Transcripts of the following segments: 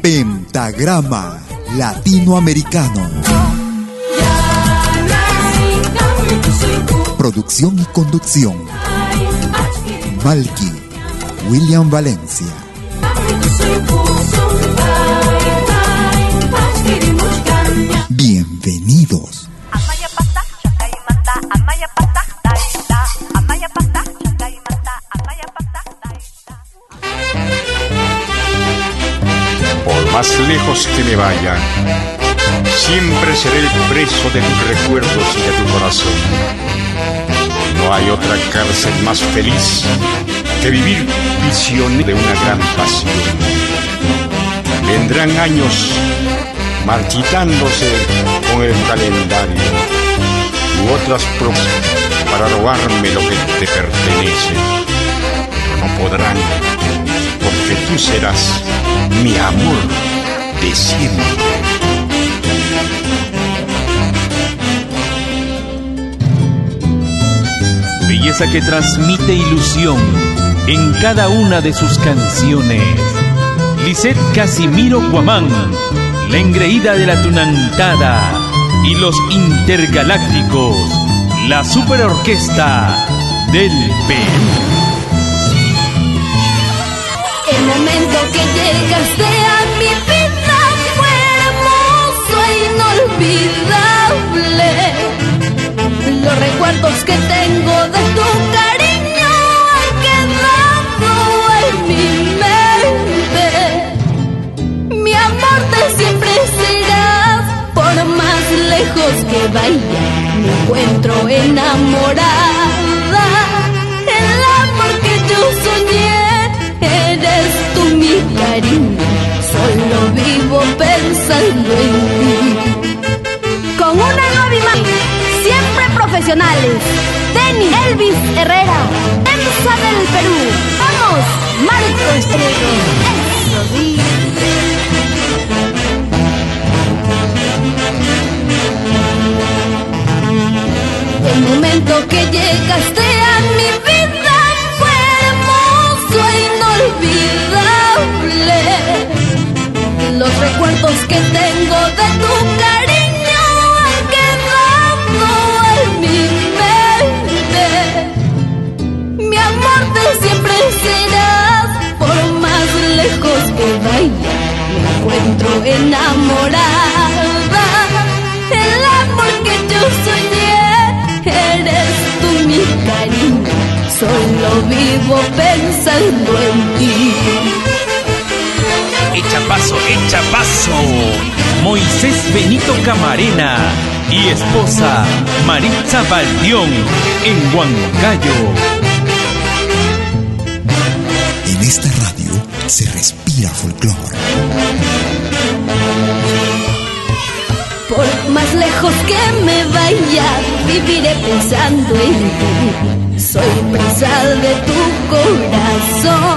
Pentagrama Latinoamericano. Producción y conducción. Malky, William Valencia. Bienvenidos. Más lejos que me vaya, siempre seré el preso de tus recuerdos y de tu corazón. No hay otra cárcel más feliz que vivir visión de una gran pasión. Vendrán años marchitándose con el calendario u otras pruebas para robarme lo que te pertenece. No podrán, porque tú serás mi amor de siempre. Belleza que transmite ilusión en cada una de sus canciones. Lisette Casimiro Guamán, la engreída de la tunantada y los intergalácticos, la superorquesta del Perú. Momento que llegaste a mi vida fue hermoso e inolvidable. Los recuerdos que tengo de tu cariño han quedado en mi mente. Mi amor de siempre serás, por más lejos que vaya, me encuentro enamorada. Mi cariño, solo vivo pensando en ti. Con una nueva siempre profesionales. Denny Elvis Herrera, EMSA del Perú. Vamos, Marco Estrella. El momento que llegaste a mi vida fue hermoso e inolvidable. Los recuerdos que tengo de tu cariño han quedado en mi mente. Mi amor de siempre serás, por más lejos que vaya, me encuentro enamorada. El amor que yo soñé, eres tú mi cariño, solo vivo pensando en ti. Echa paso, echa paso. Moisés Benito Camarena y esposa Maritza Baldión en Huancayo. En esta radio se respira folclore. Por más lejos que me vaya, viviré pensando en ti. Soy presa de tu corazón.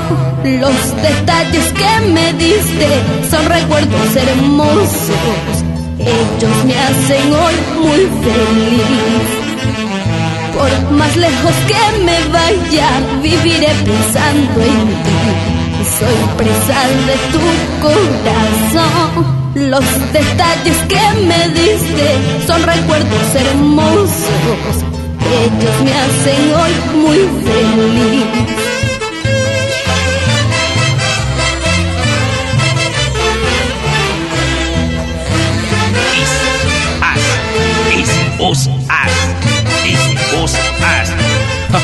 Los detalles que me diste son recuerdos hermosos. Ellos me hacen hoy muy feliz. Por más lejos que me vaya, viviré pensando en ti. Soy presa de tu corazón. Los detalles que me diste son recuerdos hermosos ellos me hacen hoy muy feliz.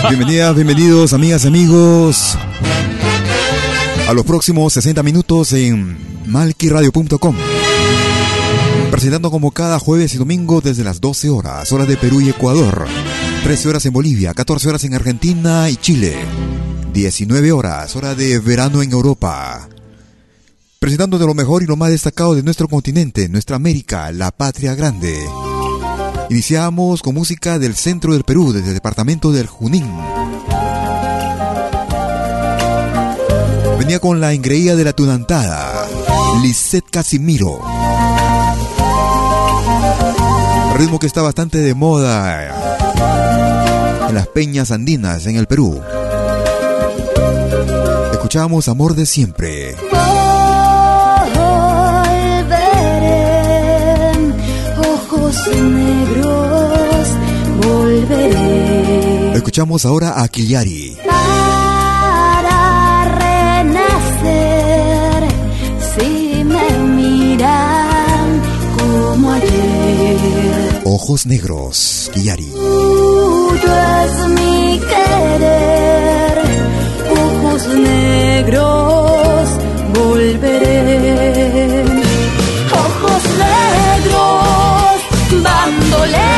Bienvenidas, bienvenidos, amigas, y amigos, a los próximos 60 minutos en malquiradio.com presentando como cada jueves y domingo desde las 12 horas, horas de Perú y Ecuador. 13 horas en Bolivia, 14 horas en Argentina y Chile. 19 horas, hora de verano en Europa. Presentando de lo mejor y lo más destacado de nuestro continente, nuestra América, la patria grande. Iniciamos con música del centro del Perú, desde el departamento del Junín. Venía con la ingreía de la tunantada, Lisette Casimiro. Ritmo que está bastante de moda en las peñas andinas en el Perú. Escuchamos Amor de Siempre. Volveré, ojos negros, volveré. Escuchamos ahora a Kiliari. Para renacer, si me miran como ayer. Ojos negros, Kiliari. Es mi querer, ojos negros, volveré. Ojos negros, bandoleros,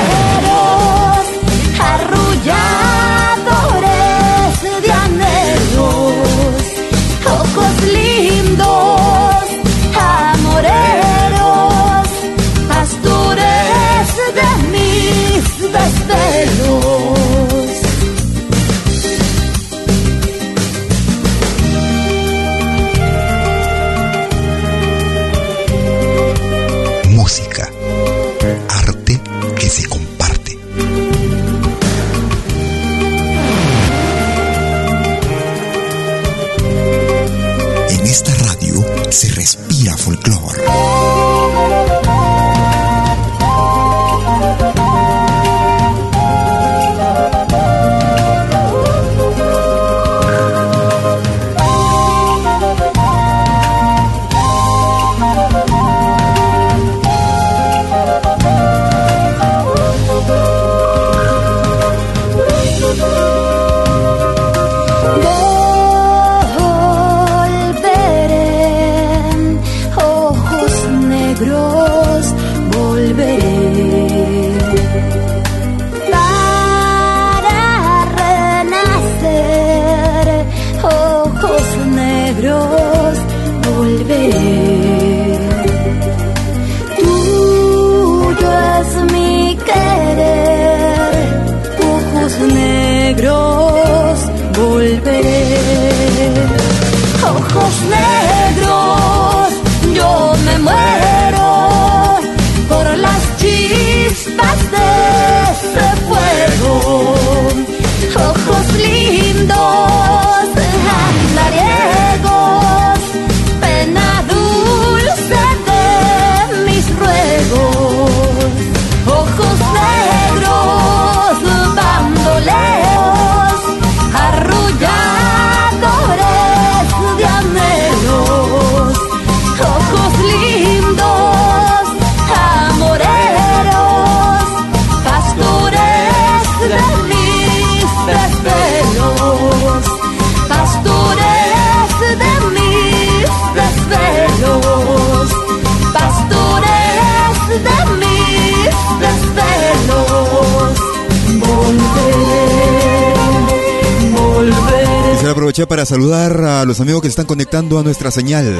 aprovechar para saludar a los amigos que están conectando a nuestra señal.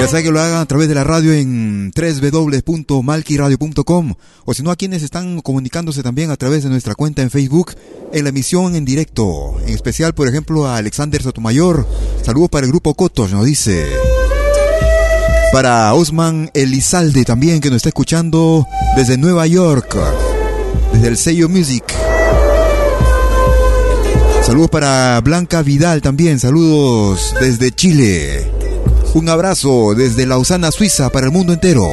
Ya sea que lo hagan a través de la radio en www.malquiradio.com o si no a quienes están comunicándose también a través de nuestra cuenta en Facebook en la emisión en directo. En especial, por ejemplo, a Alexander Sotomayor. Saludos para el grupo Cotos, nos dice. Para Osman Elizalde también que nos está escuchando desde Nueva York, desde el sello Music. Saludos para Blanca Vidal también, saludos desde Chile. Un abrazo desde Lausana, Suiza, para el mundo entero.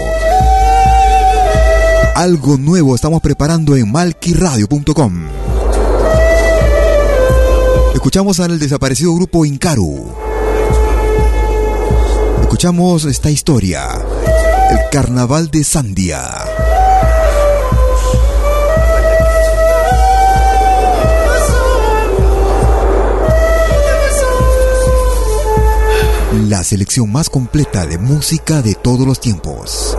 Algo nuevo estamos preparando en malquiradio.com. Escuchamos al desaparecido grupo Incaru. Escuchamos esta historia. El carnaval de Sandia. La selección más completa de música de todos los tiempos.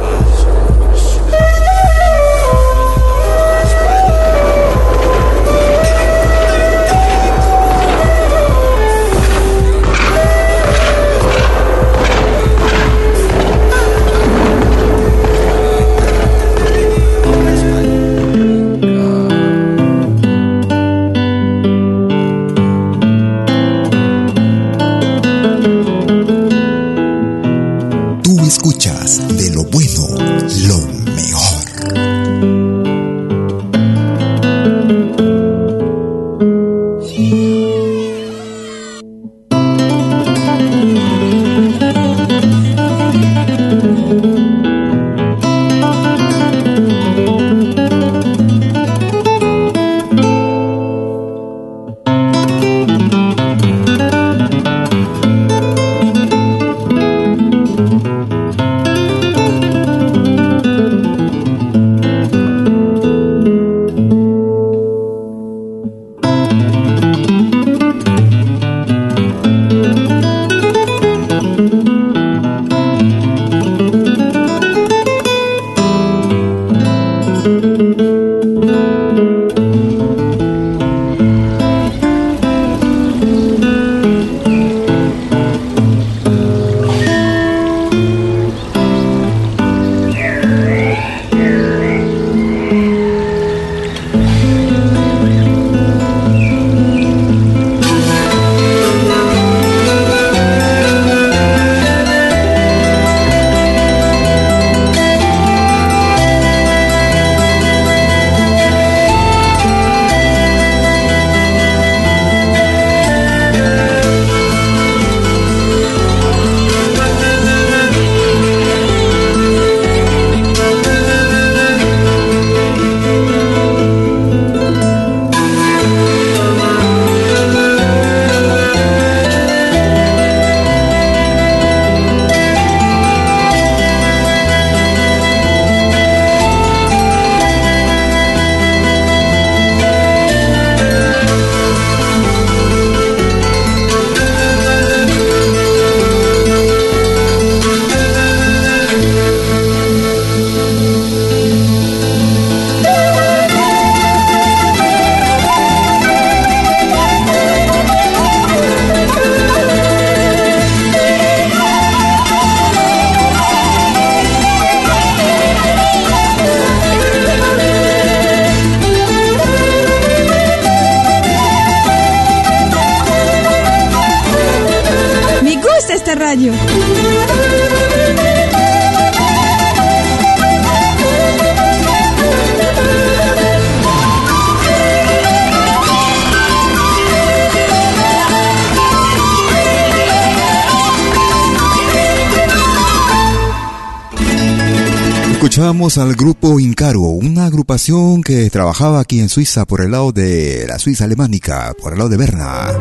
Grupo Incaro, una agrupación que trabajaba aquí en Suiza por el lado de la Suiza alemánica, por el lado de Berna.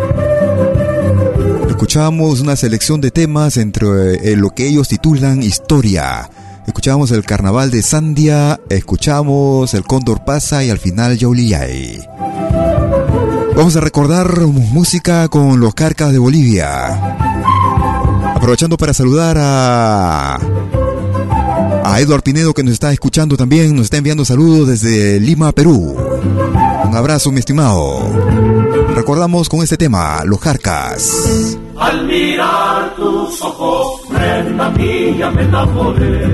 Escuchamos una selección de temas entre eh, lo que ellos titulan Historia. Escuchamos el Carnaval de Sandia, escuchamos el Cóndor Pasa y al final Yauliyay. Vamos a recordar música con los Carcas de Bolivia. Aprovechando para saludar a a Eduard Pinedo que nos está escuchando también, nos está enviando saludos desde Lima, Perú. Un abrazo, mi estimado. Recordamos con este tema, Los Jarcas. Al mirar tus ojos, prenda mía, me enamoré.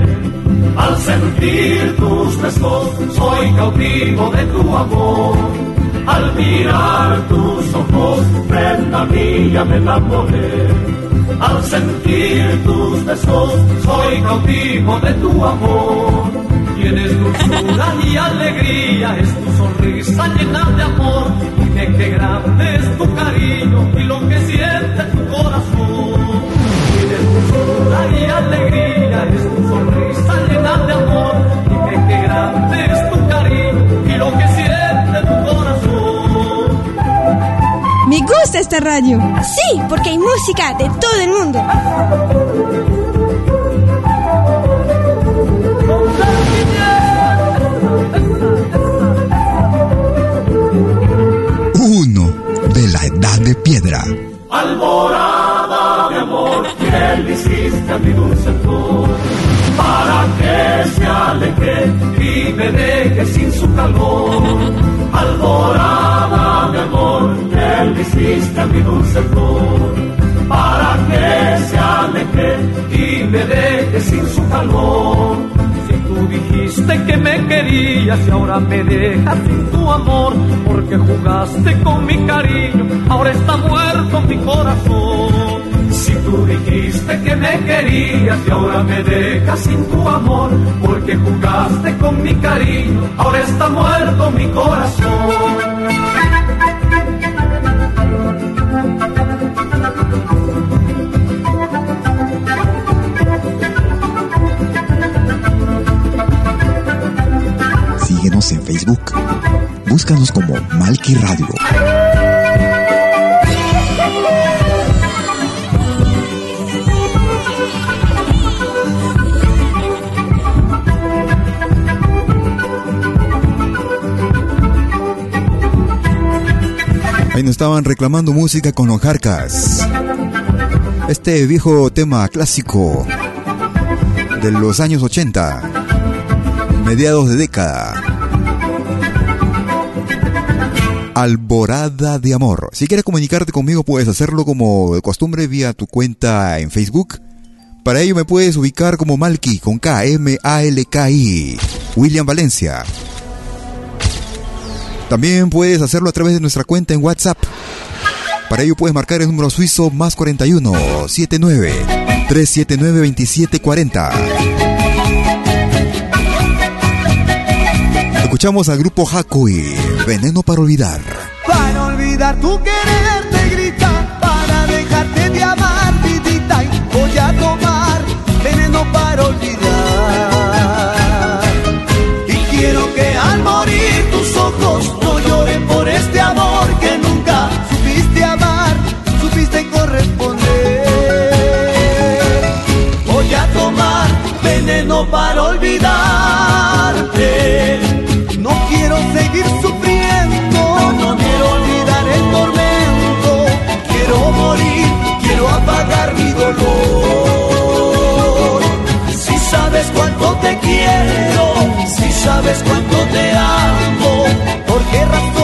Al sentir tus besos, soy cautivo de tu amor. Al mirar tus ojos, prenda mía, me enamoré al sentir tus besos, soy cautivo de tu amor. Tienes dulzura y alegría, es tu sonrisa llena de amor. Y qué grande es tu cariño y lo que siente tu corazón. Tienes dulzura y alegría, es tu sonrisa llena de amor. Y qué grande es tu cariño y lo que siente Me gusta esta radio. Sí, porque hay música de todo el mundo. Uno de la edad de piedra. Alborada de amor le hiciste a mi dulce flor. Para que se aleje y me deje sin su calor. Alborada de amor que le hiciste a mi dulce flor. Para que se aleje y me deje sin su calor Tú dijiste que me querías y ahora me dejas sin tu amor, porque jugaste con mi cariño, ahora está muerto mi corazón. Si tú dijiste que me querías y ahora me dejas sin tu amor, porque jugaste con mi cariño, ahora está muerto mi corazón. En Facebook. Búscanos como Malki Radio. Ahí nos estaban reclamando música con los Jarcas. Este viejo tema clásico de los años 80, mediados de década. Alborada de Amor. Si quieres comunicarte conmigo puedes hacerlo como de costumbre vía tu cuenta en Facebook. Para ello me puedes ubicar como Malki con K, M, A, L, K, I. William Valencia. También puedes hacerlo a través de nuestra cuenta en WhatsApp. Para ello puedes marcar el número suizo más 41 79 379 2740. Escuchamos al grupo Hakui. Veneno para olvidar. Para olvidar tu querer te grita, para dejarte de amar, vidita, y voy a tomar veneno para olvidar. Y quiero que al morir tus ojos no lloren por este amor que nunca supiste amar, supiste corresponder. Voy a tomar veneno para sabes cuánto te amo, ¿por qué razón?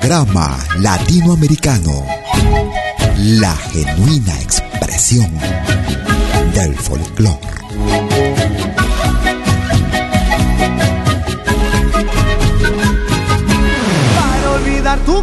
Pentagrama Latinoamericano, la genuina expresión del folclore. Para olvidar tu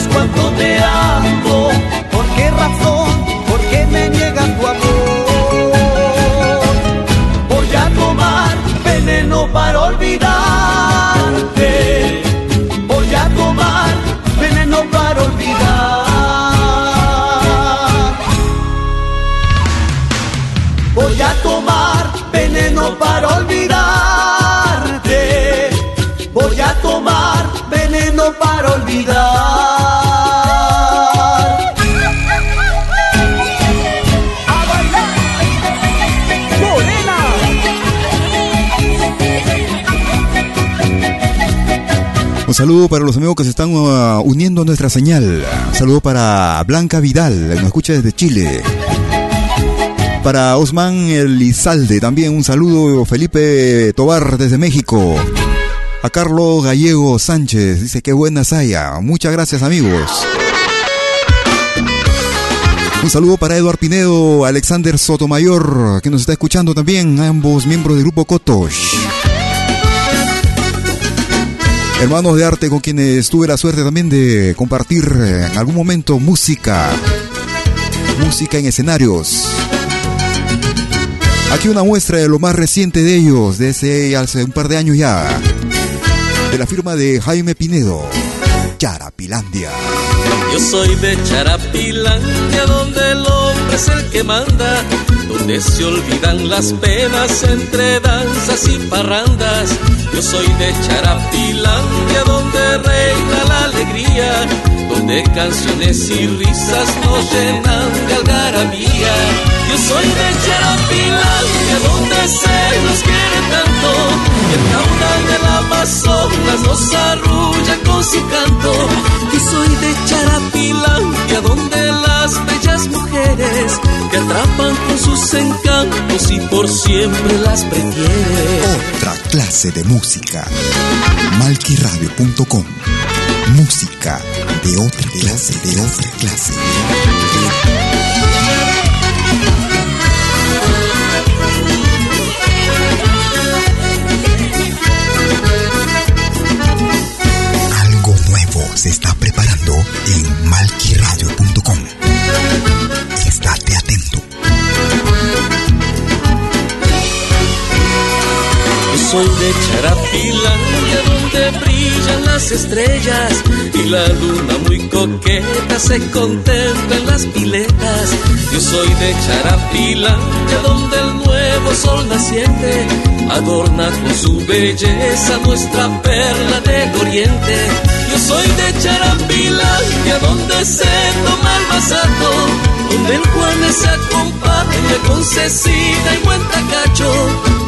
si sabes saludo para los amigos que se están uh, uniendo a nuestra señal. Saludo para Blanca Vidal, que nos escucha desde Chile. Para Osman Elizalde, también un saludo. Felipe Tobar desde México. A Carlos Gallego Sánchez dice que buena saya. Muchas gracias amigos. Un saludo para Eduard Pinedo, Alexander Sotomayor, que nos está escuchando también, ambos miembros del grupo Kotosh. Hermanos de arte con quienes tuve la suerte también de compartir en algún momento música. Música en escenarios. Aquí una muestra de lo más reciente de ellos, de ese hace un par de años ya de la firma de Jaime Pinedo, Charapilandia. Yo soy de Charapilandia, donde hombre es el que manda, donde se olvidan las penas entre danzas y parrandas. Yo soy de Charapilandia, donde reina la alegría, donde canciones y risas nos llenan de algarabía. Yo soy de Charapilandia, donde se nos quiere tanto, que el caudal del Amazonas nos arrulla con su canto. Yo soy de Charapilandia, donde las bellas mujeres que atrapan con sus encantos y por siempre las prefieren. Otra clase de música. Malquiradio.com Música de otra clase, de otra clase. Algo se está preparando en malquiradio.com. Estate atento. Yo soy de Charapilandia donde brillan las estrellas y la luna muy coqueta se contempla en las piletas. Yo soy de Charapilandia donde el nuevo sol naciente adorna con su belleza nuestra perla del oriente. Yo soy de Charapilandia donde se toma el masato, donde el Juanes se acompaña con Cecina y buen tacacho.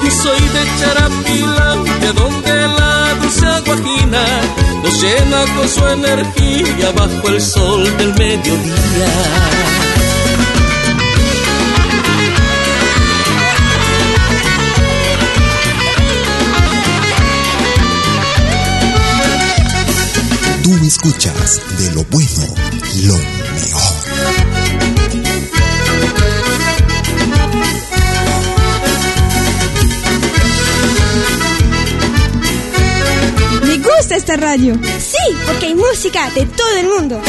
Yo soy de Charapilandia donde la dulce aguajina nos llena con su energía bajo el sol del mediodía. Escuchas de lo bueno, lo mejor. Me gusta esta radio. Sí, porque hay música de todo el mundo.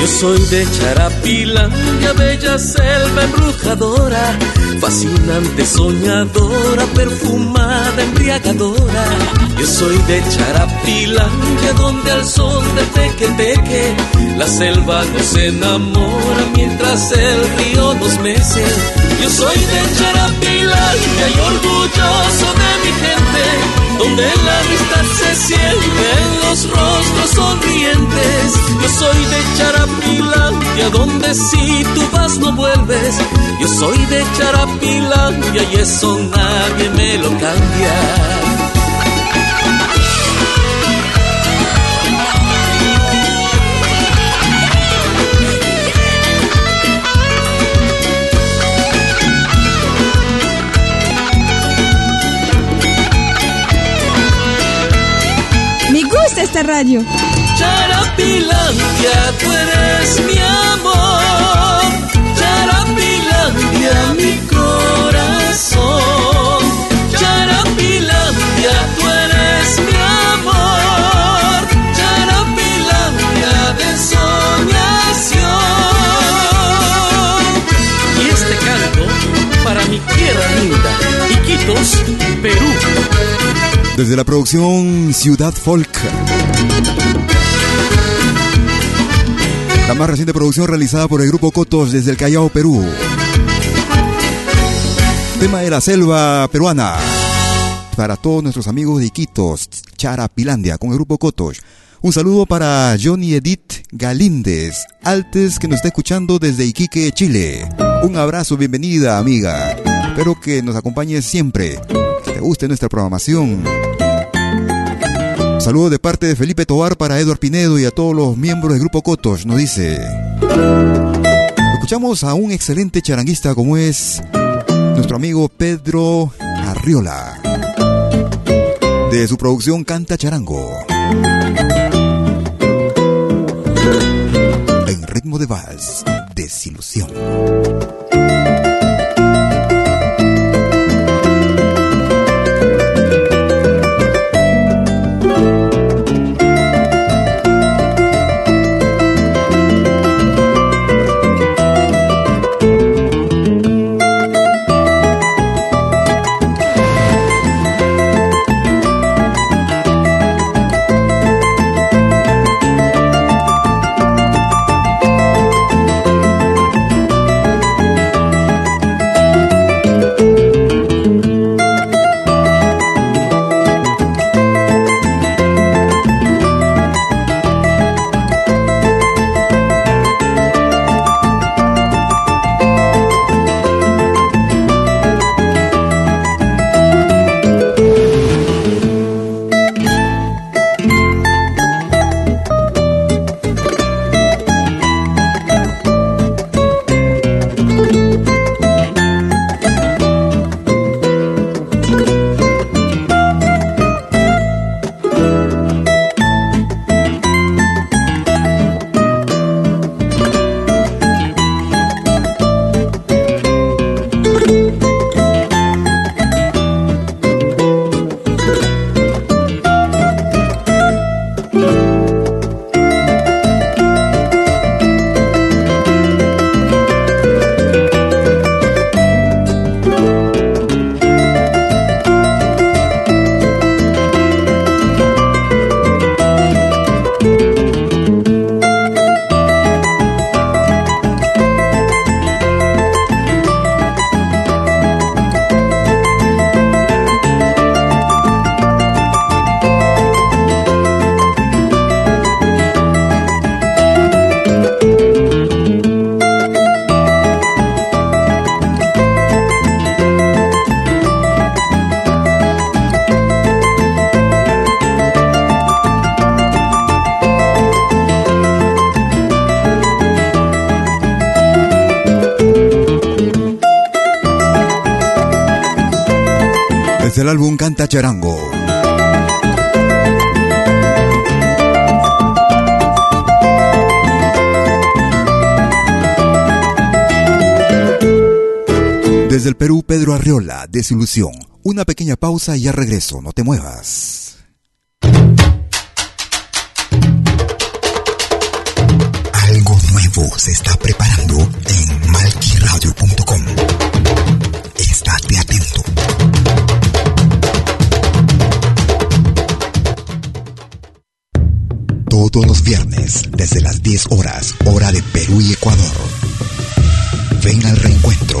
Yo soy de Charapilandia, bella selva embrujadora, fascinante, soñadora, perfumada, embriagadora. Yo soy de Charapilandia, donde al son de teque la selva nos enamora mientras el río nos mece. Yo soy de Charapilandia y orgulloso de mi gente, donde la amistad se siente en los rostros sonrientes. Yo soy de Charapilandia, donde si tú vas no vuelves. Yo soy de Charapilandia y eso nadie me lo cambia. Esta radio. Charapilandia, tú eres mi amor. Charapilandia, mi corazón. Charapilandia, tú eres mi amor. Charapilandia de soñación. Y este canto para mi tierra linda, Iquitos, Perú. Desde la producción Ciudad Folk. La más reciente producción realizada por el grupo Cotos desde el Callao, Perú. Tema de la selva peruana. Para todos nuestros amigos de Iquitos, Charapilandia, con el grupo Cotos. Un saludo para Johnny Edith Galíndez, Altes, que nos está escuchando desde Iquique, Chile. Un abrazo, bienvenida, amiga. Espero que nos acompañes siempre. Que te guste nuestra programación. Saludo de parte de Felipe Tobar para Eduard Pinedo y a todos los miembros del grupo Cotos. Nos dice. Escuchamos a un excelente charanguista como es nuestro amigo Pedro Arriola. de su producción Canta Charango. En ritmo de vals, desilusión. Desilusión. Una pequeña pausa y ya regreso, no te muevas. Algo nuevo se está preparando en malquiradio.com. Estate atento. todos los viernes desde las 10 horas, hora de Perú y Ecuador. Ven al reencuentro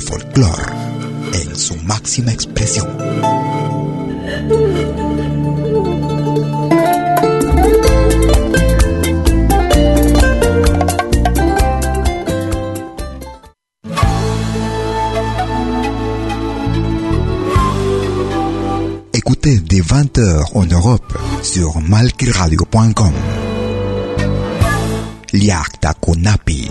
El folclore en su máxima expresión. écoutez des 20h en Europe sur malkiradio.com. Liakta Kunapi.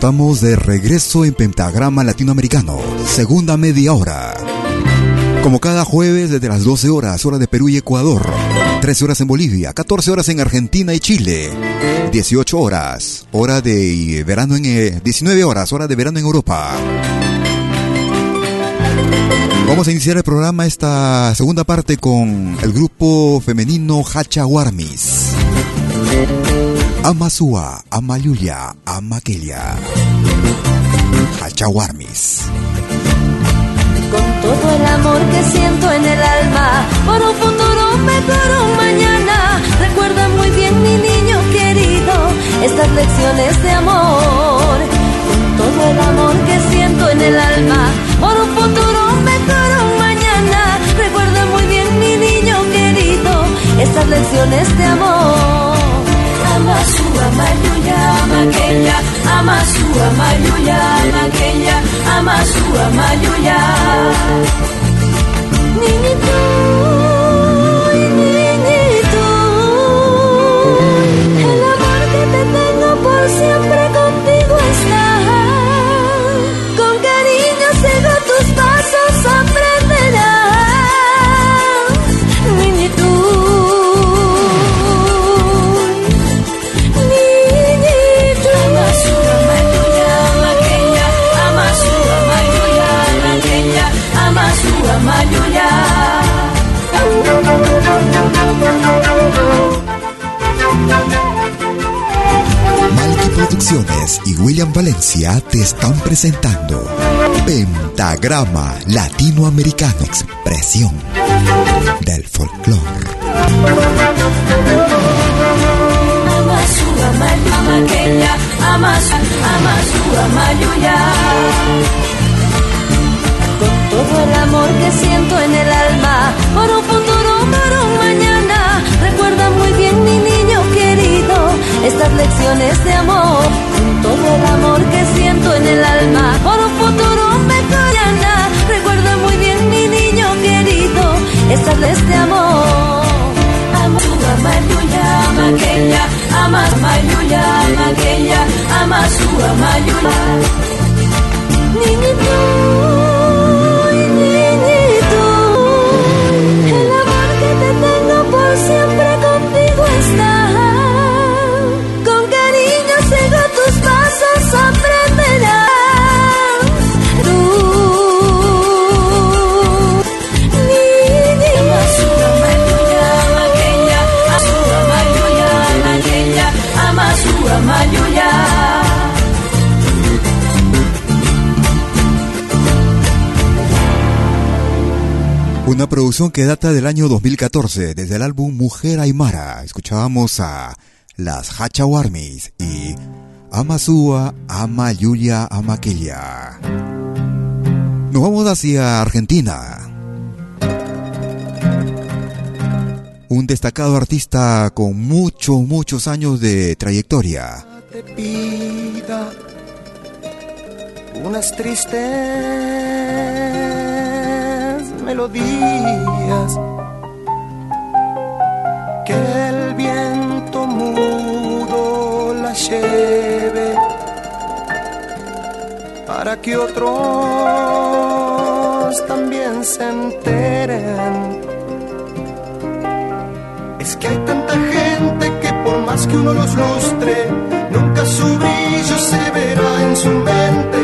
Estamos de regreso en Pentagrama Latinoamericano, segunda media hora. Como cada jueves desde las 12 horas, hora de Perú y Ecuador, 13 horas en Bolivia, 14 horas en Argentina y Chile, 18 horas, hora de verano en 19 horas, hora de verano en Europa. Vamos a iniciar el programa esta segunda parte con el grupo femenino Hacha Warmis. Amasua, Amayuya, Amakelia. Hachawarmis. Con todo el amor que siento en el alma, por un futuro mejor un mañana. Recuerda muy bien, mi niño querido, estas lecciones de amor. Con todo el amor que siento en el alma, por un futuro mejor un mañana. Recuerda muy bien, mi niño querido, estas lecciones de amor. Amasu amayuya maquella, amasu amayuya maquella, amasu amayuya. Niñito, niñito, Producciones y William Valencia te están presentando Pentagrama Latinoamericano Expresión del Folclore. Con todo el amor que siento en el alma, por un estas lecciones de amor. Con todo el amor que siento en el alma, por un futuro mejor mañana. Recuerda muy bien, mi niño querido, estas lecciones de amor. Amasu amayuya maquella, amasu amayuya maquella, amasu amayuya. Niñito, niñito, Una producción que data del año 2014, desde el álbum Mujer Aymara. Escuchábamos a las Hachawarmis y Amasúa, Ama Yulia, Amaquilla. Nos vamos hacia Argentina. Un destacado artista con muchos, muchos años de trayectoria. Te unas melodías que el viento mudo la lleve para que otros también se enteren. Es que hay tanta gente que por más que uno los lustre, nunca su brillo se verá en su mente.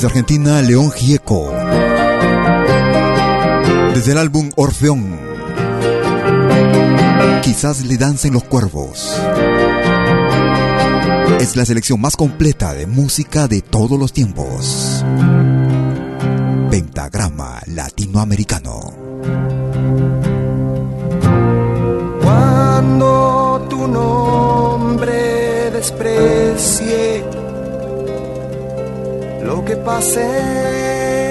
Desde Argentina, León Gieco. Desde el álbum Orfeón. Quizás le dancen los cuervos. Es la selección más completa de música de todos los tiempos. Pentagrama latinoamericano. Cuando tu nombre lo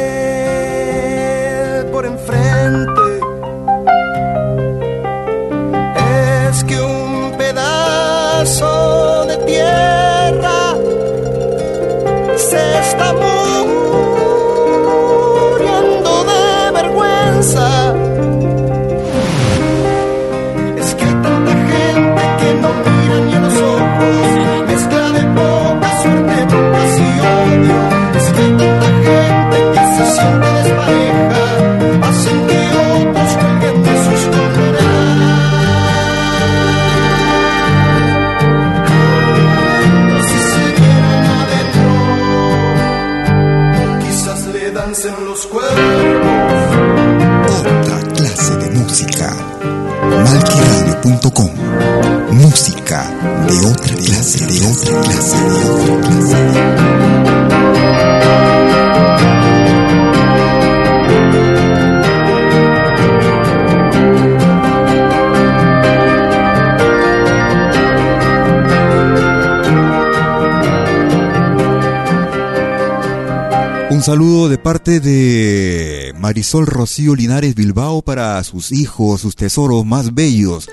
Un saludo de parte de Marisol Rocío Linares Bilbao para sus hijos, sus tesoros más bellos,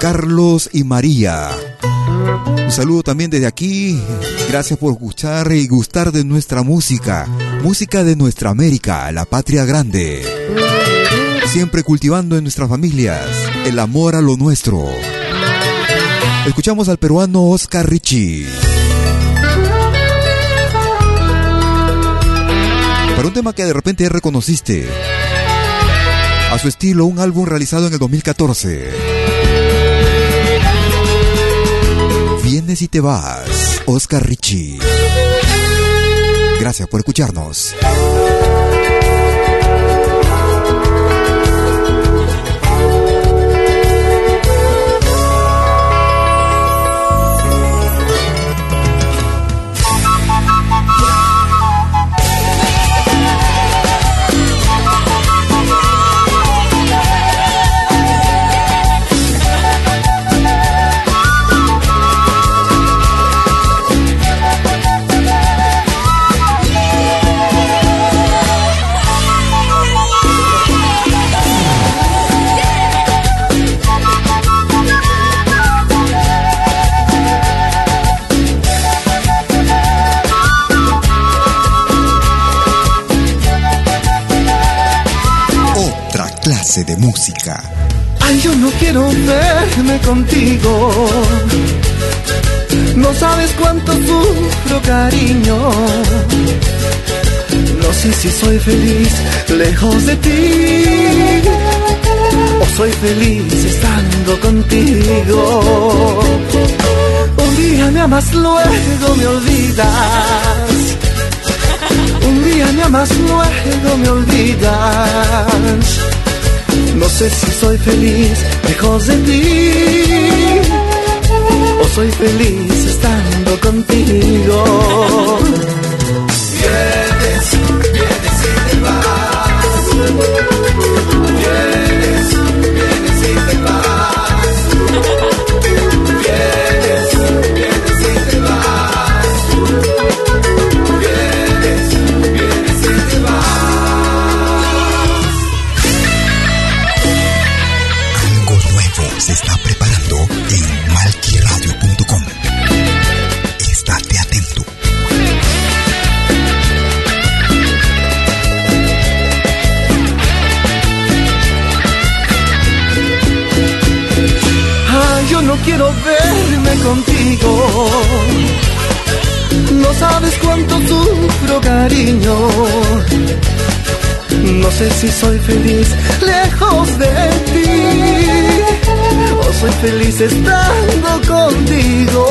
Carlos y María. Un saludo también desde aquí. Gracias por escuchar y gustar de nuestra música. Música de nuestra América, la patria grande. Siempre cultivando en nuestras familias el amor a lo nuestro. Escuchamos al peruano Oscar Richie. Para un tema que de repente reconociste. A su estilo, un álbum realizado en el 2014. Vienes y te vas, Oscar Richie. Gracias por escucharnos. De música. Ay, yo no quiero verme contigo. No sabes cuánto sufro, cariño. No sé si soy feliz lejos de ti. O soy feliz estando contigo. Un día me amas, luego me olvidas. Un día me amas, luego me olvidas. No sé si soy feliz lejos de ti o soy feliz estando contigo. No sabes cuánto sufro, cariño. No sé si soy feliz lejos de ti. O soy feliz estando contigo.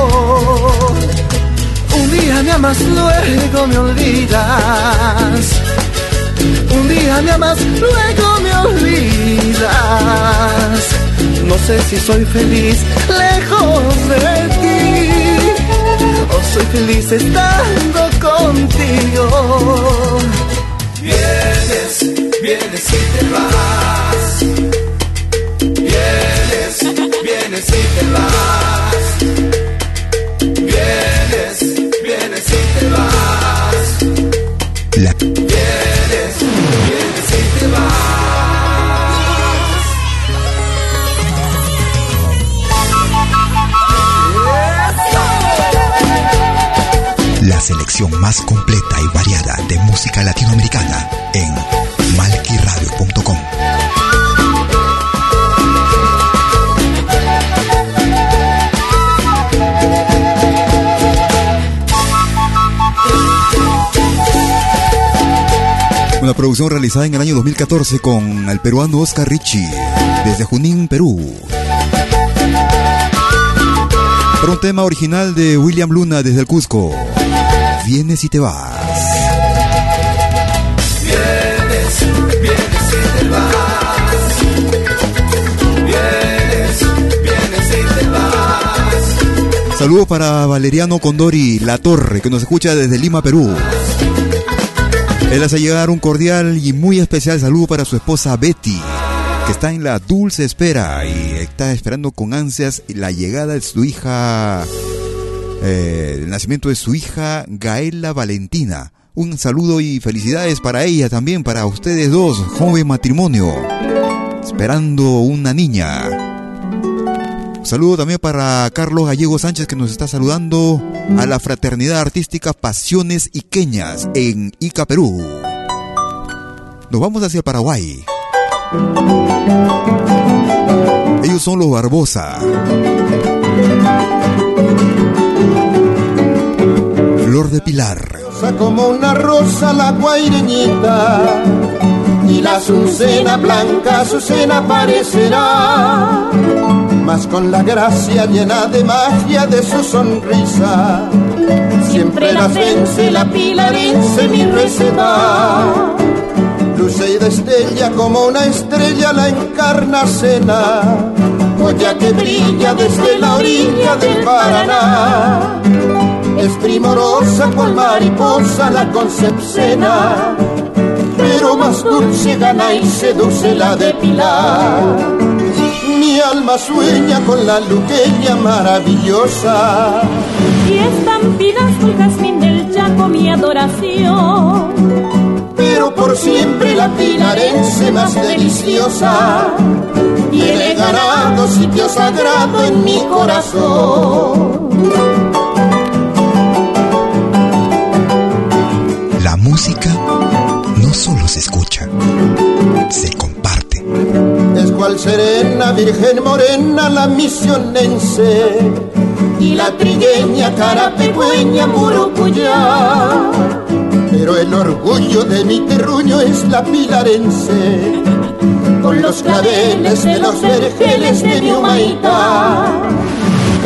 Un día me amas, luego me olvidas. Un día me amas, luego me olvidas. No sé si soy feliz lejos de ti o soy feliz estando contigo. Vienes, vienes y te vas. Vienes, vienes y te vas. La selección más completa y variada de música latinoamericana en malquiradio.com. Una producción realizada en el año 2014 con el peruano Oscar Ricci, desde Junín, Perú. Para un tema original de William Luna desde el Cusco. Vienes y te vas. Vienes, vienes y te vas. Vienes, vienes y te vas. Saludos para Valeriano Condori La Torre, que nos escucha desde Lima, Perú. Él hace llegar un cordial y muy especial saludo para su esposa Betty, que está en la dulce espera y está esperando con ansias la llegada de su hija, eh, el nacimiento de su hija Gaela Valentina. Un saludo y felicidades para ella también, para ustedes dos, joven matrimonio, esperando una niña. Saludo también para Carlos Gallego Sánchez que nos está saludando a la Fraternidad Artística Pasiones Iqueñas en Ica, Perú. Nos vamos hacia Paraguay. Ellos son los Barbosa. Flor de Pilar. Rosa como una rosa la guaireñita. Y la azucena blanca azucena parecerá. Mas con la gracia llena de magia de su sonrisa siempre las vence la pilarense mi receta luce y destella como una estrella la encarnacena. Joya que brilla desde la orilla del Paraná es primorosa cual mariposa la concepcena, pero más dulce gana y seduce la de Pilar. Mi alma sueña con la luqueña maravillosa. Y estampidas con jazmín del Chaco mi adoración. Pero por siempre la pilarense más deliciosa tiene ganado sitio sagrado en mi corazón. Música no solo se escucha, se comparte. Es cual serena, virgen morena, la misionense y la trigueña, carapecueña, murucuyá. Pero el orgullo de mi terruño es la pilarense, con los claveles de los vergeles de mi humaitá.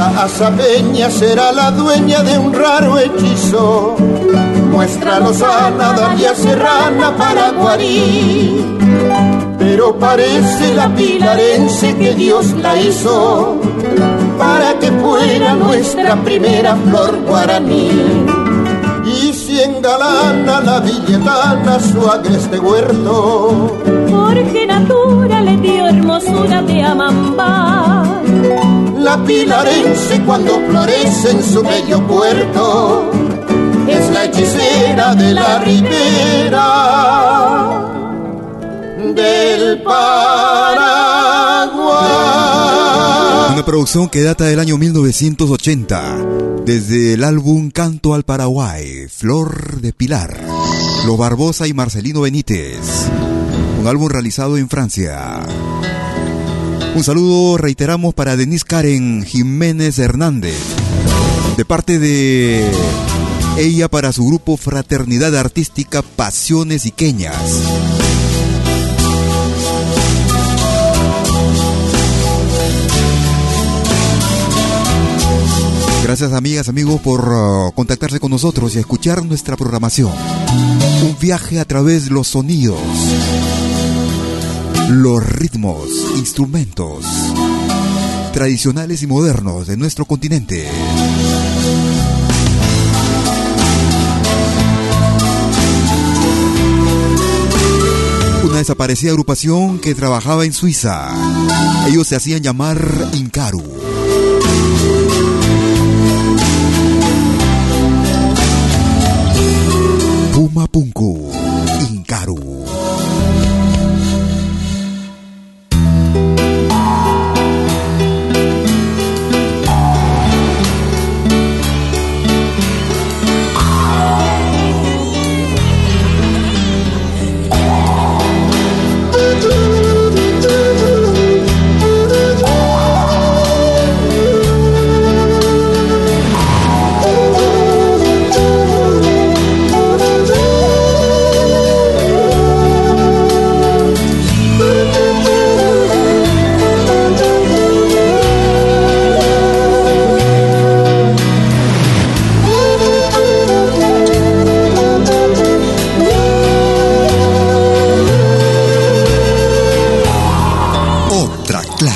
La azabeña será la dueña de un raro hechizo. Muestra lozana, Dalia Serrana para guarir. Pero parece la pilarense que Dios la hizo para que fuera nuestra primera flor guaraní. Y si engalana la villetana su agreste huerto, Jorge Natura le dio hermosura de amambá. La pilarense cuando florece en su bello puerto es la hechicera de la ribera del Paraguay. Una producción que data del año 1980, desde el álbum Canto al Paraguay, Flor de Pilar, Lo Barbosa y Marcelino Benítez, un álbum realizado en Francia. Un saludo, reiteramos, para Denise Karen Jiménez Hernández, de parte de ella para su grupo Fraternidad Artística Pasiones Iqueñas. Gracias amigas, amigos por uh, contactarse con nosotros y escuchar nuestra programación. Un viaje a través de los sonidos, los ritmos, instrumentos tradicionales y modernos de nuestro continente. Una desaparecida agrupación que trabajaba en Suiza. Ellos se hacían llamar Incaru. Puma Punku,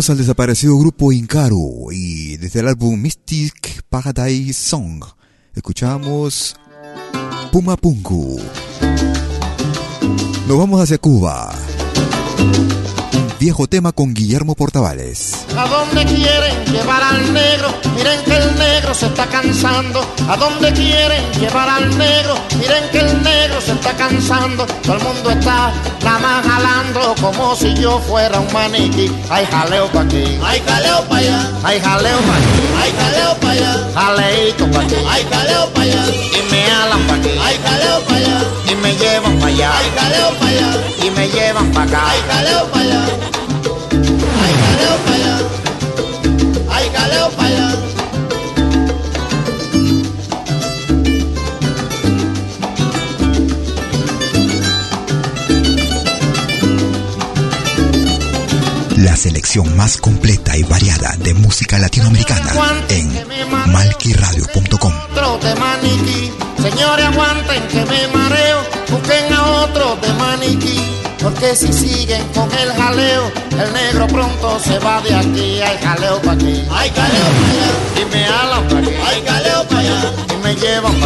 Escuchábamos al desaparecido grupo Incaru y desde el álbum Mystic Paradise Song escuchamos Puma Punku. Nos vamos hacia Cuba. Un viejo tema con Guillermo Portavales. ¿A dónde quieren llevar al negro? Miren que el negro se está cansando. ¿A dónde quieren llevar al negro? Miren que el negro se está cansando. Todo el mundo está nada más jalando como si yo fuera un maniquí. Hay jaleo pa' aquí. Hay jaleo pa' allá. Hay jaleo pa' aquí. Hay jaleo pa' allá. Jaleito pa' aquí. Hay jaleo pa' allá. Y me alan pa' aquí. Hay jaleo pa' allá. Y me llevan pa' allá. Hay jaleo pa' allá. Y me llevan pa' acá. Hay jaleo pa' allá. Hay jaleo pa' allá. Hay jaleo pa' allá. La selección más completa y variada de música latinoamericana en malquiradio.com. Otro de maniquí. Señores, aguanten que me mareo. Busquen a otro de maniquí. Porque si siguen con el jaleo, el negro pronto se va de aquí. Hay jaleo pa' aquí. Hay jaleo pa' allá. Y me alan pa' aquí. Hay jaleo pa' allá. Y me llevan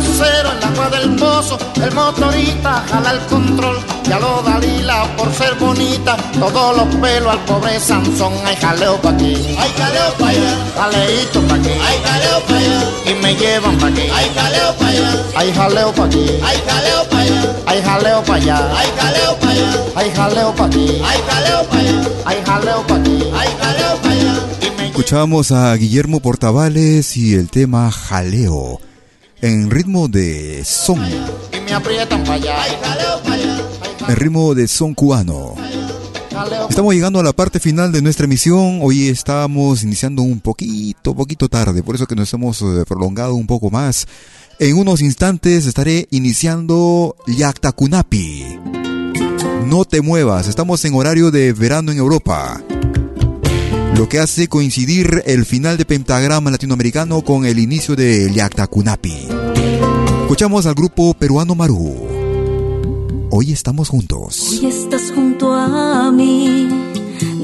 vocero en el agua del pozo, el motorista jala el control. Ya lo Dalila por ser bonita, todos los pelos al pobre Sansón. Hay jaleo pa' aquí, Hay jaleo pa' allá. jaleito pa' aquí, Hay jaleo pa' allá. y me llevan pa' aquí. Hay jaleo pa' allá. Hay jaleo pa' aquí, Hay jaleo pa' allá. hay jaleo pa' allá, Hay jaleo pa' allá. hay jaleo pa' aquí, Hay jaleo pa' allá. hay jaleo pa' aquí. Hay jaleo pa' allá. Escuchábamos a Guillermo Portavales y el tema Jaleo en ritmo de son, en ritmo de son cubano. Estamos llegando a la parte final de nuestra emisión. Hoy estamos iniciando un poquito, poquito tarde, por eso que nos hemos eh, prolongado un poco más. En unos instantes estaré iniciando Yaktakunapi. No te muevas, estamos en horario de verano en Europa. Lo que hace coincidir el final de Pentagrama Latinoamericano con el inicio de Yaktakunapi. Escuchamos al grupo peruano Maru. Hoy estamos juntos. Hoy estás junto a mí,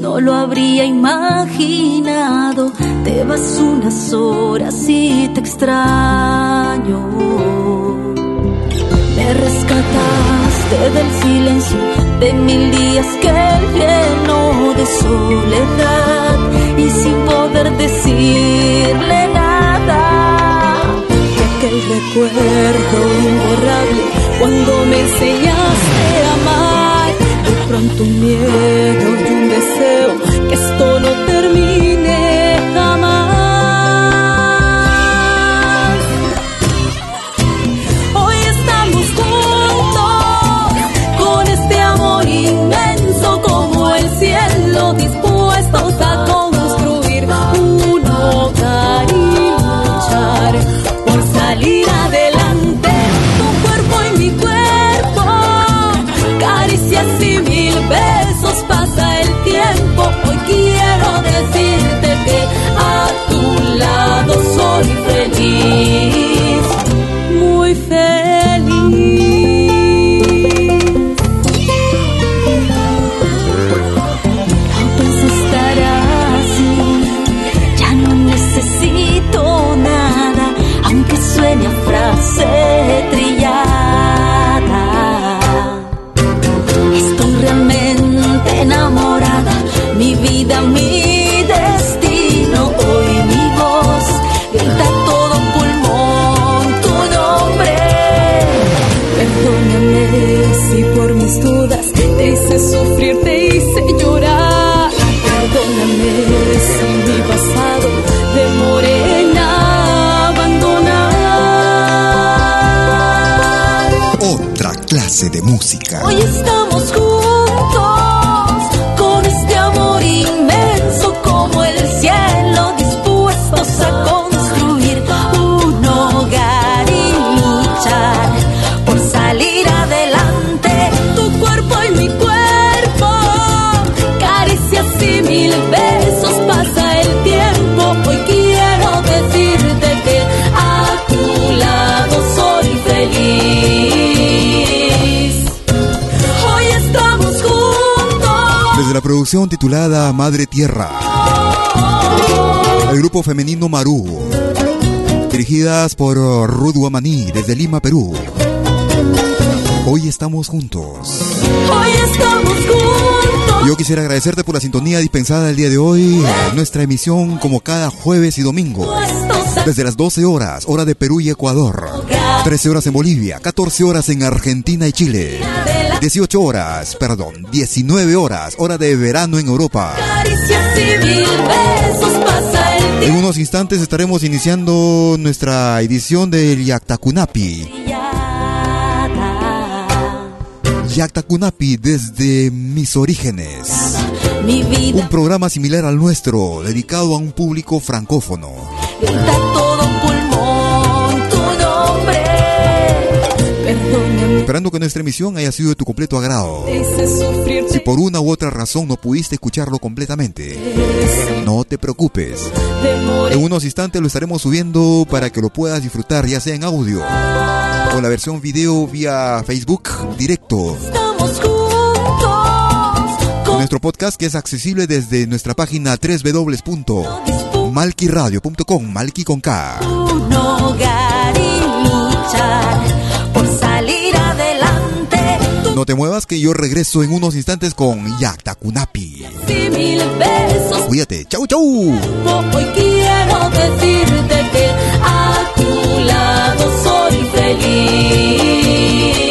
no lo habría imaginado. Te vas unas horas y te extraño. Me rescataste del silencio de mil días que lleno de soledad y sin poder decirle nada. Que aquel recuerdo imborrable cuando me enseñaste a amar, de pronto un miedo y un deseo música. Titulada Madre Tierra. El grupo femenino Maru. Dirigidas por Ruth Guamaní desde Lima, Perú. Hoy estamos juntos. Hoy estamos juntos. Yo quisiera agradecerte por la sintonía dispensada el día de hoy. en Nuestra emisión como cada jueves y domingo. Desde las 12 horas, hora de Perú y Ecuador. 13 horas en Bolivia, 14 horas en Argentina y Chile. 18 horas, perdón, 19 horas, hora de verano en Europa. En unos instantes estaremos iniciando nuestra edición del Yaktakunapi. Yaktakunapi desde mis orígenes. Un programa similar al nuestro, dedicado a un público francófono. Grita a todo pulmón tu nombre. Perdóname, Esperando que nuestra emisión haya sido de tu completo agrado. Si por una u otra razón no pudiste escucharlo completamente, no te preocupes. En unos instantes lo estaremos subiendo para que lo puedas disfrutar, ya sea en audio o la versión video vía Facebook directo. Estamos juntos con Nuestro podcast que es accesible desde nuestra página www.malquiradio.com, Malqui con K. un hogar y luchar por salir adelante. No te muevas que yo regreso en unos instantes con Yaktakunapi. y mil besos. Cuídate, chau chau. Hoy quiero decirte que a tu lado soy feliz.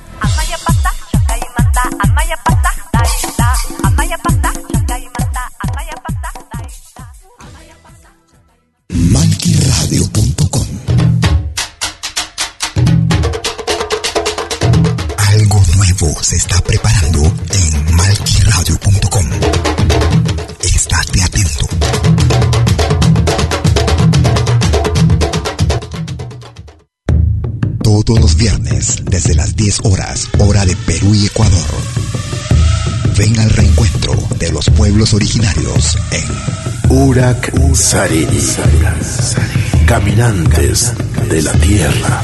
Preparando en Malquiradio.com. Estate atento. Todos los viernes, desde las 10 horas, hora de Perú y Ecuador. Ven al reencuentro de los pueblos originarios en Urak Sarini. Caminantes de la tierra.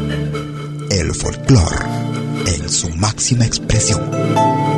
El folclore en su máxima expresión.